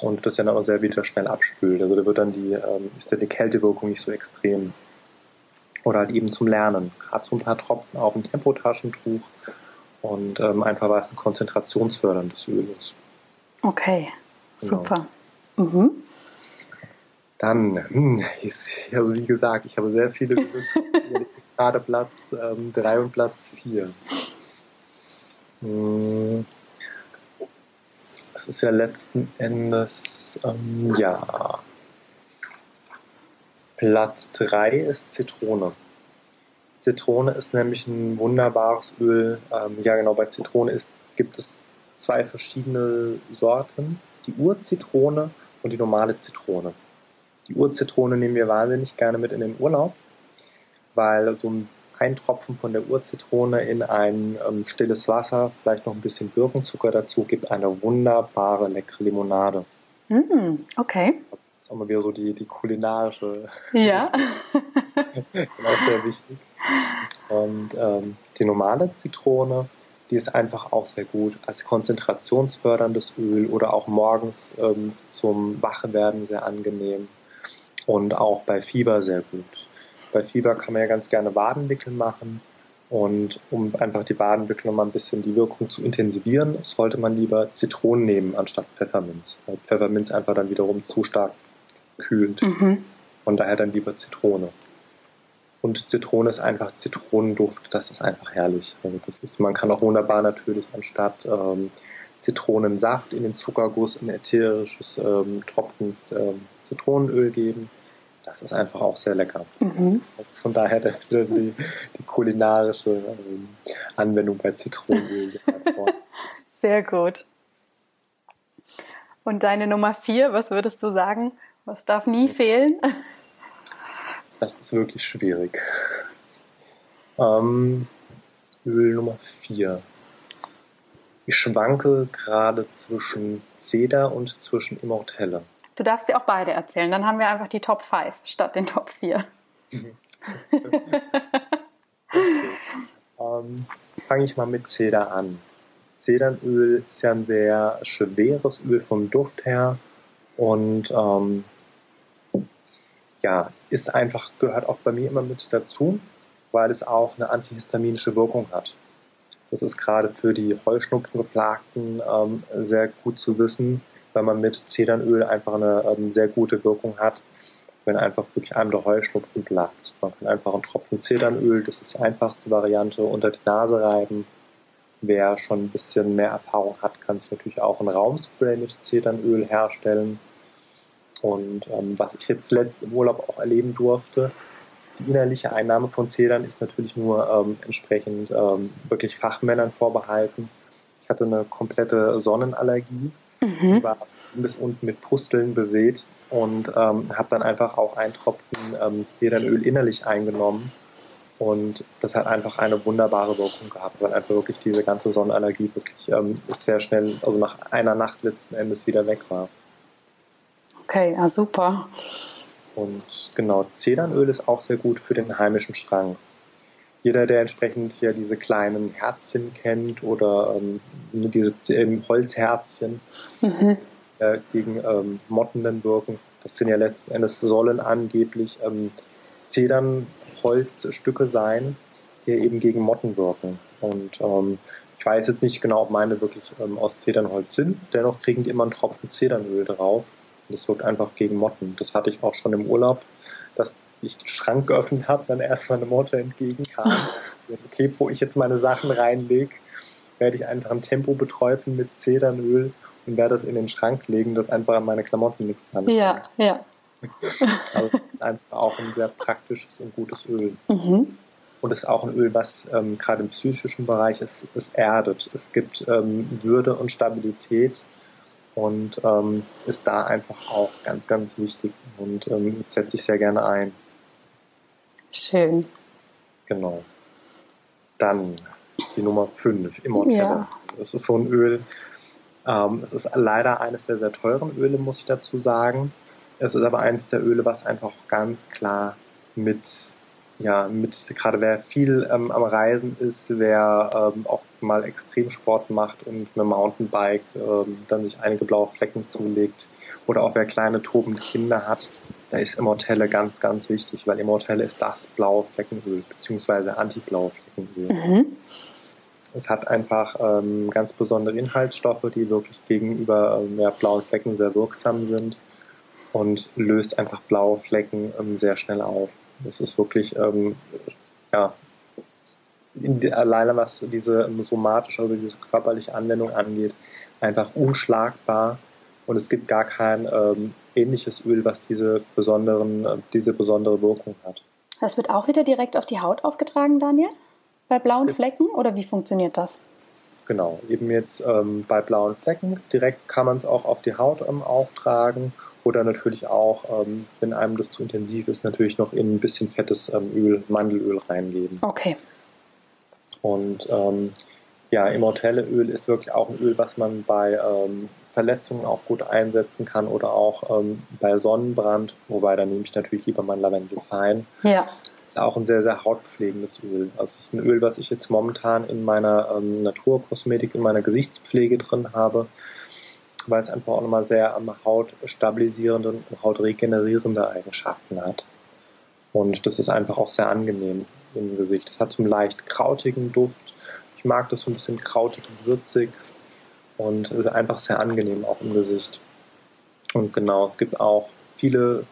und das ja dann auch sehr wieder schnell abspült. Also da wird dann die, ähm, ist dann die Kältewirkung nicht so extrem. Oder halt eben zum Lernen. Gerade so ein paar Tropfen auf ein Tempotaschentuch und ähm, einfach weil es ein konzentrationsförderndes Öl ist. Okay, Genau. super. Mhm. Dann, also wie gesagt, ich habe sehr viele Öle, gerade Platz ähm, 3 und Platz 4. Hm, das ist ja letzten Endes, ähm, ja, Platz 3 ist Zitrone. Zitrone ist nämlich ein wunderbares Öl. Ähm, ja, genau, bei Zitrone ist, gibt es zwei verschiedene Sorten. Die Urzitrone und die normale Zitrone. Die Urzitrone nehmen wir wahnsinnig gerne mit in den Urlaub, weil so ein, Tropfen von der Urzitrone in ein ähm, stilles Wasser, vielleicht noch ein bisschen Birkenzucker dazu, gibt eine wunderbare, leckere Limonade. Mhm. Okay. Das ist auch mal wieder so die, die kulinarische Ja. genau, sehr wichtig. Und ähm, die normale Zitrone, die ist einfach auch sehr gut als konzentrationsförderndes Öl oder auch morgens ähm, zum Wachwerden sehr angenehm und auch bei Fieber sehr gut. Bei Fieber kann man ja ganz gerne Wadenwickel machen und um einfach die Wadenwickel nochmal ein bisschen die Wirkung zu intensivieren, sollte man lieber Zitronen nehmen anstatt Pfefferminz, weil Pfefferminz einfach dann wiederum zu stark kühlt. Mhm. Von daher dann lieber Zitrone. Und Zitrone ist einfach Zitronenduft, das ist einfach herrlich. Also ist, man kann auch wunderbar natürlich anstatt ähm, Zitronensaft in den Zuckerguss ein ätherisches ähm, Tropfen ähm, Zitronenöl geben. Das ist einfach auch sehr lecker. Mhm. Von daher das ist wieder die, die kulinarische ähm, Anwendung bei Zitronenöl. Sehr gut. Und deine Nummer vier, was würdest du sagen? Was darf nie fehlen? Das ist wirklich schwierig. Ähm, Öl Nummer 4. Ich schwanke gerade zwischen Cedar und zwischen Immortelle. Du darfst dir auch beide erzählen. Dann haben wir einfach die Top 5 statt den Top 4. Ähm, Fange ich mal mit Cedar an. Zedernöl ist ja ein sehr schweres Öl vom Duft her und ähm, ja, ist einfach, gehört auch bei mir immer mit dazu, weil es auch eine antihistaminische Wirkung hat. Das ist gerade für die Heuschnupfengeplagten ähm, sehr gut zu wissen, weil man mit Zedernöl einfach eine ähm, sehr gute Wirkung hat, wenn einfach wirklich einem der Heuschnupfen plagt. Man kann einfach einen Tropfen Zedernöl, das ist die einfachste Variante, unter die Nase reiben, wer schon ein bisschen mehr Erfahrung hat, kann sich natürlich auch ein Raumspray mit Zedernöl herstellen. Und ähm, was ich jetzt letzt im Urlaub auch erleben durfte, die innerliche Einnahme von Zedern ist natürlich nur ähm, entsprechend ähm, wirklich Fachmännern vorbehalten. Ich hatte eine komplette Sonnenallergie, mhm. war bis unten mit Pusteln besät und ähm, habe dann einfach auch ein Tropfen ähm, Zedernöl innerlich eingenommen. Und das hat einfach eine wunderbare Wirkung gehabt, weil einfach wirklich diese ganze Sonnenallergie wirklich ähm, sehr schnell, also nach einer Nacht letzten Endes wieder weg war. Okay, ja super. Und genau, Zedernöl ist auch sehr gut für den heimischen Schrank. Jeder, der entsprechend hier diese kleinen Herzchen kennt oder ähm, diese ähm, Holzherzchen mhm. äh, gegen ähm, Motten wirken, das sind ja letzten Endes, sollen angeblich ähm, Zedernholzstücke sein, die eben gegen Motten wirken. Und ähm, ich weiß jetzt nicht genau, ob meine wirklich ähm, aus Zedernholz sind. Dennoch kriegen die immer einen Tropfen Zedernöl drauf. Das wirkt einfach gegen Motten. Das hatte ich auch schon im Urlaub, dass ich den Schrank geöffnet habe, dann erstmal eine Motte entgegenkam. okay, wo ich jetzt meine Sachen reinlege, werde ich einfach ein Tempo beträufeln mit Zedernöl und werde das in den Schrank legen, das einfach an meine Klamotten nichts kann. Ja, ja. Also einfach auch ein sehr praktisches und gutes Öl. Mhm. Und es ist auch ein Öl, was ähm, gerade im psychischen Bereich ist, es erdet. Es gibt ähm, Würde und Stabilität und ähm, ist da einfach auch ganz, ganz wichtig und ähm, setze ich sehr gerne ein. Schön. Genau. Dann die Nummer 5, Immortelle. Ja. Das ist so ein Öl. Ähm, es ist leider eines der sehr teuren Öle, muss ich dazu sagen. Es ist aber eines der Öle, was einfach ganz klar mit ja, mit gerade wer viel ähm, am Reisen ist, wer ähm, auch mal Extremsport macht und mit Mountainbike ähm, dann sich einige blaue Flecken zulegt oder auch wer kleine tobende Kinder hat, da ist Immortelle ganz, ganz wichtig, weil Immortelle ist das blaue Fleckenöl, beziehungsweise anti-blaue Fleckenöl. Mhm. Es hat einfach ähm, ganz besondere Inhaltsstoffe, die wirklich gegenüber ähm, ja, blauen Flecken sehr wirksam sind und löst einfach blaue Flecken ähm, sehr schnell auf. Das ist wirklich, ähm, ja, die, alleine was diese somatische, also diese körperliche Anwendung angeht, einfach unschlagbar und es gibt gar kein ähm, ähnliches Öl, was diese besonderen, äh, diese besondere Wirkung hat. Das wird auch wieder direkt auf die Haut aufgetragen, Daniel? Bei blauen Flecken oder wie funktioniert das? Genau, eben jetzt ähm, bei blauen Flecken direkt kann man es auch auf die Haut ähm, auftragen oder natürlich auch, ähm, wenn einem das zu intensiv ist, natürlich noch in ein bisschen fettes ähm, Öl, Mandelöl reingeben. Okay. Und ähm, ja, Immortelle-Öl ist wirklich auch ein Öl, was man bei ähm, Verletzungen auch gut einsetzen kann oder auch ähm, bei Sonnenbrand, wobei dann nehme ich natürlich lieber mein Lavendel fein. Ja. Ist auch ein sehr, sehr hautpflegendes Öl. Also es ist ein Öl, was ich jetzt momentan in meiner ähm, Naturkosmetik, in meiner Gesichtspflege drin habe weil es einfach auch nochmal sehr am hautstabilisierende und hautregenerierende Eigenschaften hat. Und das ist einfach auch sehr angenehm im Gesicht. Es hat so einen leicht krautigen Duft. Ich mag das so ein bisschen krautig und würzig und es ist einfach sehr angenehm auch im Gesicht. Und genau, es gibt auch viele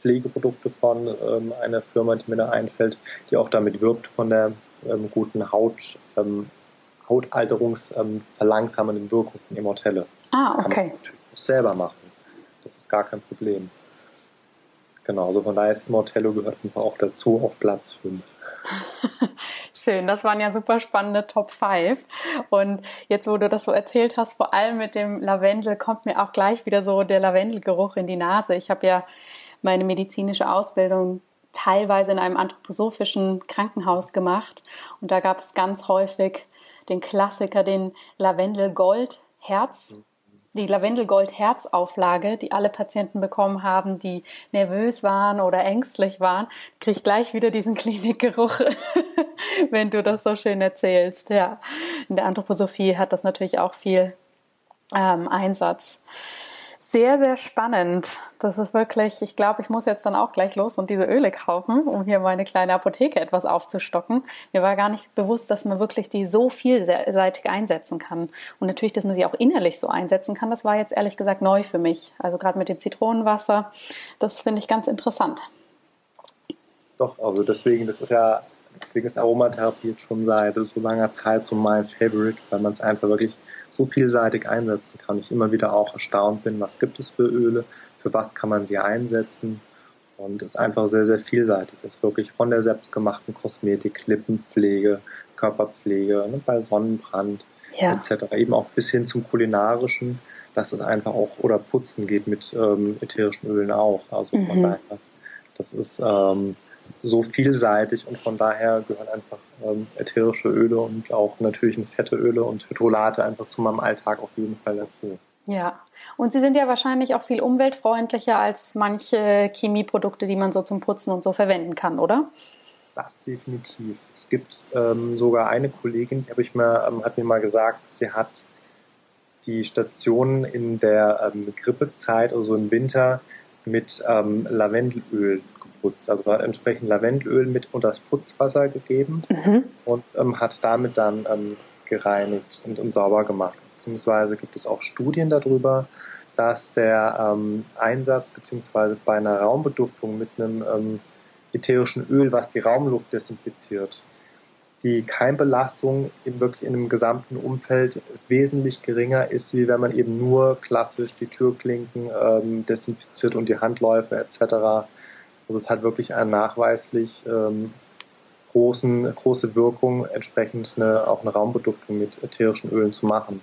Pflegeprodukte von ähm, einer Firma, die mir da einfällt, die auch damit wirbt von der ähm, guten Haut, ähm, Hautalterungsverlangsamenden ähm, Wirkung von Immortelle. Ah, okay. Selber machen. Das ist gar kein Problem. Genau, also von daher ist Immortello gehört einfach auch dazu auf Platz 5. Schön, das waren ja super spannende Top 5. Und jetzt, wo du das so erzählt hast, vor allem mit dem Lavendel, kommt mir auch gleich wieder so der Lavendelgeruch in die Nase. Ich habe ja meine medizinische Ausbildung teilweise in einem anthroposophischen Krankenhaus gemacht. Und da gab es ganz häufig den Klassiker, den Lavendel Gold Herz die Lavendelgold-Herz-Auflage, die alle Patienten bekommen haben, die nervös waren oder ängstlich waren, kriege ich gleich wieder diesen Klinikgeruch, wenn du das so schön erzählst. Ja, in der Anthroposophie hat das natürlich auch viel ähm, Einsatz sehr, sehr spannend. Das ist wirklich, ich glaube, ich muss jetzt dann auch gleich los und diese Öle kaufen, um hier meine kleine Apotheke etwas aufzustocken. Mir war gar nicht bewusst, dass man wirklich die so vielseitig einsetzen kann. Und natürlich, dass man sie auch innerlich so einsetzen kann, das war jetzt ehrlich gesagt neu für mich. Also gerade mit dem Zitronenwasser, das finde ich ganz interessant. Doch, also deswegen, das ist ja deswegen ist Aromatherapie jetzt schon seit so langer Zeit so mein Favorite, weil man es einfach wirklich so vielseitig einsetzen kann. Ich immer wieder auch erstaunt bin, was gibt es für Öle, für was kann man sie einsetzen und es einfach sehr, sehr vielseitig ist. Wirklich von der selbstgemachten Kosmetik, Lippenpflege, Körperpflege, ne, bei Sonnenbrand ja. etc. Eben auch bis hin zum kulinarischen, dass es einfach auch oder putzen geht mit ähm, ätherischen Ölen auch. Also von mhm. daher, das ist ähm, so vielseitig und von daher gehören einfach ähm, ätherische Öle und auch natürlich fette Öle und Hydrolate einfach zu meinem Alltag auf jeden Fall dazu. Ja, und sie sind ja wahrscheinlich auch viel umweltfreundlicher als manche Chemieprodukte, die man so zum Putzen und so verwenden kann, oder? Das definitiv. Es gibt ähm, sogar eine Kollegin, die habe ich mir, ähm, hat mir mal gesagt, sie hat die Stationen in der ähm, Grippezeit, also im Winter, mit ähm, Lavendelöl geputzt. Also hat entsprechend Lavendelöl mit unter das Putzwasser gegeben mhm. und ähm, hat damit dann ähm, gereinigt und, und sauber gemacht. Beziehungsweise gibt es auch Studien darüber, dass der ähm, Einsatz beziehungsweise bei einer Raumbeduftung mit einem ähm, ätherischen Öl, was die Raumluft desinfiziert, die Keimbelastung in wirklich in einem gesamten Umfeld wesentlich geringer ist, wie wenn man eben nur klassisch die Türklinken ähm, desinfiziert und die Handläufe etc. Also es hat wirklich eine nachweislich ähm, großen, große Wirkung, entsprechend eine, auch eine Raumbeduftung mit ätherischen Ölen zu machen.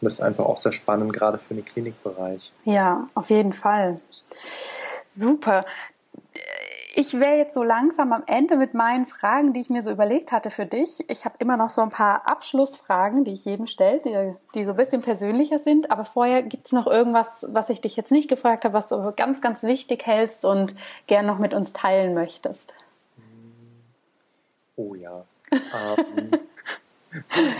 Und das ist einfach auch sehr spannend, gerade für den Klinikbereich. Ja, auf jeden Fall. Super. Ich wäre jetzt so langsam am Ende mit meinen Fragen, die ich mir so überlegt hatte für dich. Ich habe immer noch so ein paar Abschlussfragen, die ich jedem stelle, die, die so ein bisschen persönlicher sind. Aber vorher gibt es noch irgendwas, was ich dich jetzt nicht gefragt habe, was du ganz, ganz wichtig hältst und gern noch mit uns teilen möchtest. Oh ja. ähm,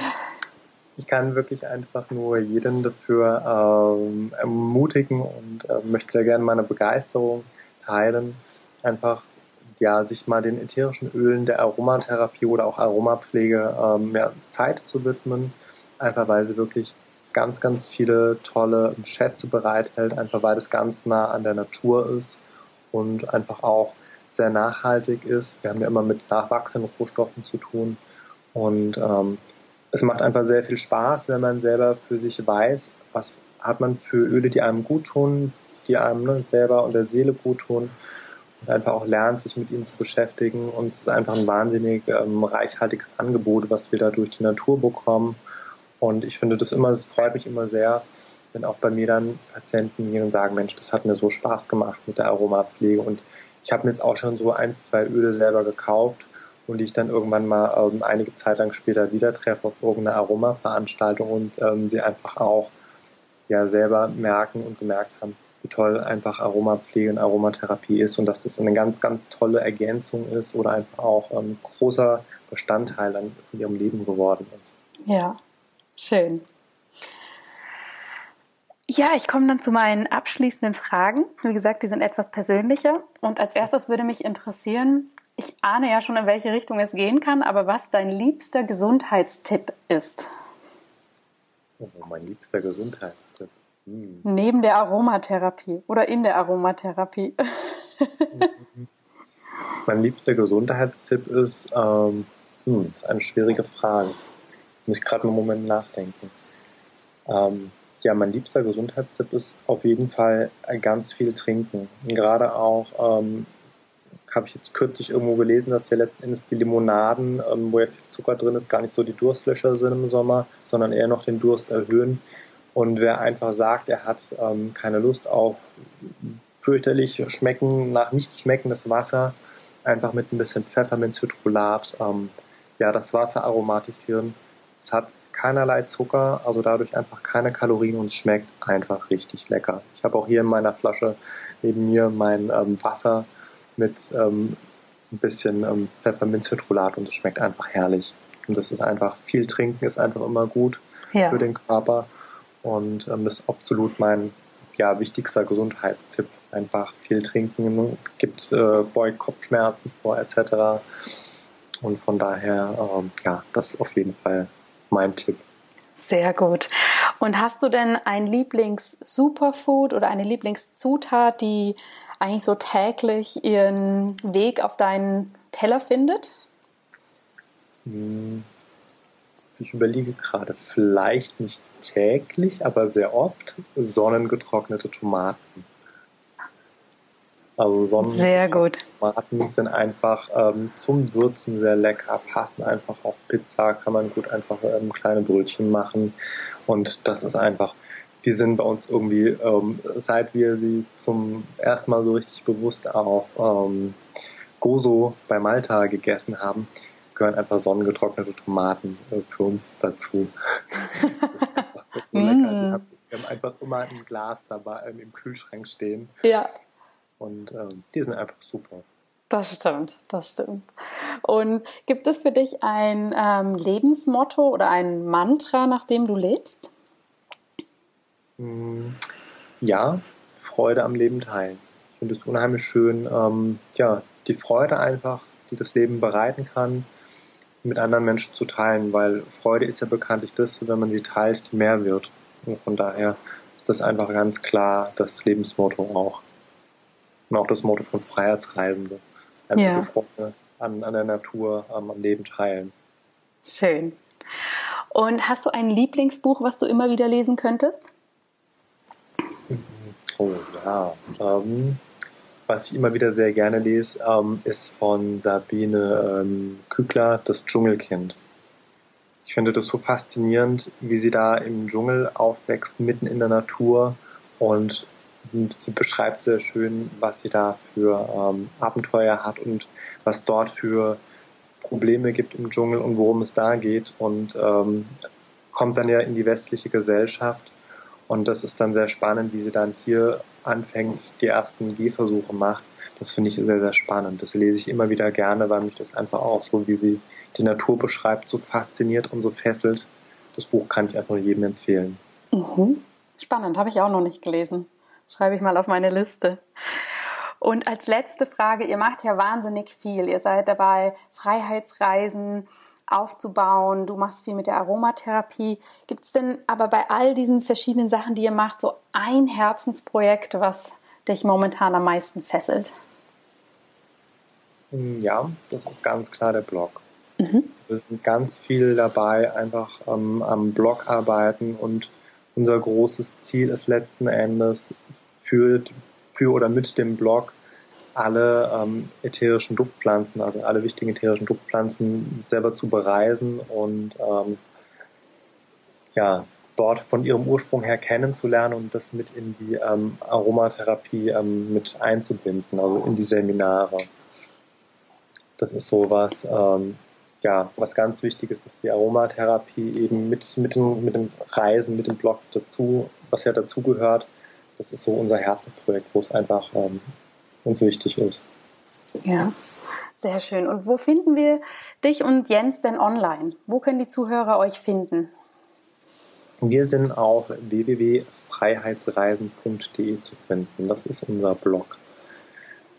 ich kann wirklich einfach nur jeden dafür ähm, ermutigen und äh, möchte gerne meine Begeisterung teilen, einfach ja, sich mal den ätherischen Ölen der Aromatherapie oder auch Aromapflege ähm, mehr Zeit zu widmen, einfach weil sie wirklich ganz, ganz viele tolle Schätze bereithält, einfach weil das ganz nah an der Natur ist und einfach auch sehr nachhaltig ist. Wir haben ja immer mit nachwachsenden Rohstoffen zu tun. Und ähm, es macht einfach sehr viel Spaß, wenn man selber für sich weiß, was hat man für Öle, die einem gut tun, die einem ne, selber und der Seele gut tun und einfach auch lernt, sich mit ihnen zu beschäftigen. Und es ist einfach ein wahnsinnig ähm, reichhaltiges Angebot, was wir da durch die Natur bekommen. Und ich finde das immer, das freut mich immer sehr, wenn auch bei mir dann Patienten gehen und sagen, Mensch, das hat mir so Spaß gemacht mit der Aromapflege. Und ich habe mir jetzt auch schon so ein, zwei Öle selber gekauft und die ich dann irgendwann mal ähm, einige Zeit lang später wieder treffe auf irgendeiner Aroma-Veranstaltung und ähm, sie einfach auch ja selber merken und gemerkt haben, wie toll einfach Aromapflege und Aromatherapie ist und dass das eine ganz, ganz tolle Ergänzung ist oder einfach auch ein ähm, großer Bestandteil in ihrem Leben geworden ist. Ja, schön. Ja, ich komme dann zu meinen abschließenden Fragen. Wie gesagt, die sind etwas persönlicher. Und als erstes würde mich interessieren, ich ahne ja schon, in welche Richtung es gehen kann, aber was dein liebster Gesundheitstipp ist? Oh, mein liebster Gesundheitstipp. Hm. Neben der Aromatherapie oder in der Aromatherapie. mein liebster Gesundheitstipp ist, ähm, hm, ist eine schwierige Frage. Muss ich gerade einen Moment nachdenken. Ähm, ja, mein liebster Gesundheitstipp ist auf jeden Fall ganz viel trinken. Und gerade auch ähm, habe ich jetzt kürzlich irgendwo gelesen, dass ja letzten Endes die Limonaden, ähm, wo ja viel Zucker drin ist, gar nicht so die Durstlöscher sind im Sommer, sondern eher noch den Durst erhöhen. Und wer einfach sagt, er hat ähm, keine Lust auf fürchterlich schmecken, nach nichts schmeckendes Wasser, einfach mit ein bisschen Pfefferminzhydrolat, ähm, ja, das Wasser aromatisieren. Es hat keinerlei Zucker, also dadurch einfach keine Kalorien und es schmeckt einfach richtig lecker. Ich habe auch hier in meiner Flasche neben mir mein ähm, Wasser mit ähm, ein bisschen ähm, Pfefferminzhydrolat und es schmeckt einfach herrlich. Und das ist einfach, viel trinken ist einfach immer gut ja. für den Körper und ähm, das ist absolut mein ja, wichtigster Gesundheitstipp. Einfach viel trinken, gibt äh, beugt Kopfschmerzen vor etc. Und von daher, ähm, ja, das ist auf jeden Fall mein Tipp. Sehr gut. Und hast du denn ein Lieblings-Superfood oder eine Lieblingszutat, die eigentlich so täglich ihren Weg auf deinen Teller findet? Hm, ich überlege gerade, vielleicht nicht täglich, aber sehr oft sonnengetrocknete Tomaten. Also sonnengetrocknete Tomaten sind einfach ähm, zum Würzen sehr lecker, passen einfach auf Pizza, kann man gut einfach ähm, kleine Brötchen machen. Und das ist einfach, die sind bei uns irgendwie, ähm, seit wir sie zum ersten Mal so richtig bewusst auf ähm, Gozo bei Malta gegessen haben, gehören einfach sonnengetrocknete Tomaten äh, für uns dazu. so. Mm. Wir haben einfach immer ein Glas dabei ähm, im Kühlschrank stehen. Ja. Und ähm, die sind einfach super. Das stimmt, das stimmt. Und gibt es für dich ein ähm, Lebensmotto oder ein Mantra, nach dem du lebst? Mm, ja, Freude am Leben teilen. Ich finde es unheimlich schön, ähm, ja, die Freude einfach, die das Leben bereiten kann, mit anderen Menschen zu teilen, weil Freude ist ja bekanntlich das, wenn man sie teilt, die mehr wird. Und von daher ist das einfach ganz klar das Lebensmotto auch. Und auch das Motto von Freiheitsreisende. Einfach ja. die Freude an, an der Natur, am Leben teilen. Schön. Und hast du ein Lieblingsbuch, was du immer wieder lesen könntest? Oh ja. Ähm, was ich immer wieder sehr gerne lese, ähm, ist von Sabine ähm, Kükler, das Dschungelkind. Ich finde das so faszinierend, wie sie da im Dschungel aufwächst, mitten in der Natur und sie beschreibt sehr schön, was sie da für ähm, Abenteuer hat und was dort für Probleme gibt im Dschungel und worum es da geht und ähm, kommt dann ja in die westliche Gesellschaft und das ist dann sehr spannend, wie sie dann hier anfängt, die ersten Gehversuche macht. Das finde ich sehr, sehr spannend. Das lese ich immer wieder gerne, weil mich das einfach auch so, wie sie die Natur beschreibt, so fasziniert und so fesselt. Das Buch kann ich einfach jedem empfehlen. Mhm. Spannend, habe ich auch noch nicht gelesen. Schreibe ich mal auf meine Liste. Und als letzte Frage, ihr macht ja wahnsinnig viel. Ihr seid dabei, Freiheitsreisen aufzubauen. Du machst viel mit der Aromatherapie. Gibt es denn aber bei all diesen verschiedenen Sachen, die ihr macht, so ein Herzensprojekt, was dich momentan am meisten fesselt? Ja, das ist ganz klar der Blog. Mhm. Wir sind ganz viel dabei, einfach ähm, am Blog arbeiten und unser großes Ziel ist letzten Endes für, für oder mit dem Blog alle ähm, ätherischen Duftpflanzen, also alle wichtigen ätherischen Duftpflanzen selber zu bereisen und ähm, ja, dort von ihrem Ursprung her kennenzulernen und das mit in die ähm, Aromatherapie ähm, mit einzubinden, also in die Seminare. Das ist so was, ähm, ja, was ganz wichtig ist, ist die Aromatherapie eben mit, mit, den, mit dem Reisen, mit dem Blog dazu, was ja dazugehört. Das ist so unser Herzensprojekt, wo es einfach ähm, uns wichtig ist. Ja, sehr schön. Und wo finden wir dich und Jens denn online? Wo können die Zuhörer euch finden? Wir sind auf www.freiheitsreisen.de zu finden. Das ist unser Blog,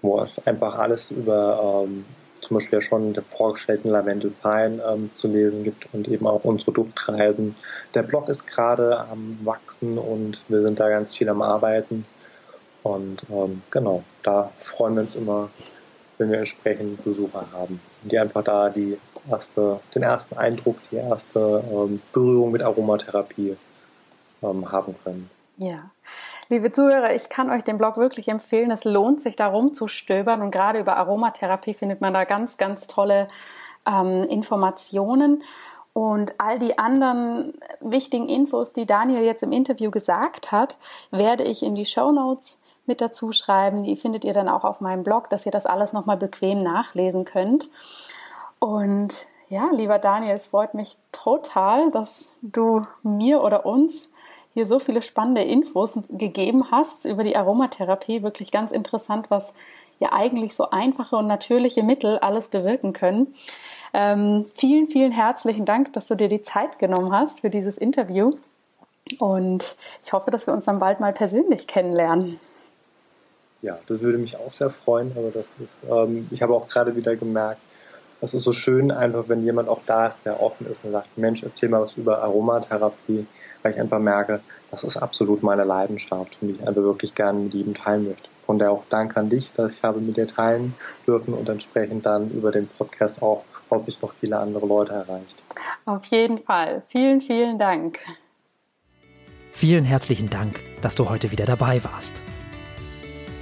wo es einfach alles über ähm, zum Beispiel schon den vorgestellten Lavendelpein ähm, zu lesen gibt und eben auch unsere Duftreisen. Der Blog ist gerade am Wachsen und wir sind da ganz viel am Arbeiten. Und ähm, genau, da freuen wir uns immer, wenn wir entsprechend Besucher haben, die einfach da die erste, den ersten Eindruck, die erste ähm, Berührung mit Aromatherapie ähm, haben können. Ja. Liebe Zuhörer, ich kann euch den Blog wirklich empfehlen. Es lohnt sich, da rumzustöbern und gerade über Aromatherapie findet man da ganz, ganz tolle ähm, Informationen. Und all die anderen wichtigen Infos, die Daniel jetzt im Interview gesagt hat, werde ich in die Show Notes mit dazu schreiben. Die findet ihr dann auch auf meinem Blog, dass ihr das alles nochmal bequem nachlesen könnt. Und ja, lieber Daniel, es freut mich total, dass du mir oder uns hier so viele spannende Infos gegeben hast über die Aromatherapie. Wirklich ganz interessant, was ja eigentlich so einfache und natürliche Mittel alles bewirken können. Ähm, vielen, vielen herzlichen Dank, dass du dir die Zeit genommen hast für dieses Interview. Und ich hoffe, dass wir uns dann bald mal persönlich kennenlernen ja, das würde mich auch sehr freuen. Aber das ist, ähm, ich habe auch gerade wieder gemerkt, es ist so schön, einfach wenn jemand auch da ist, der offen ist und sagt, Mensch, erzähl mal was über Aromatherapie, weil ich einfach merke, das ist absolut meine Leidenschaft und ich einfach wirklich gerne mit jedem teilen möchte. Von daher auch Dank an dich, dass ich habe mit dir teilen dürfen und entsprechend dann über den Podcast auch hoffentlich noch viele andere Leute erreicht. Auf jeden Fall. Vielen, vielen Dank. Vielen herzlichen Dank, dass du heute wieder dabei warst.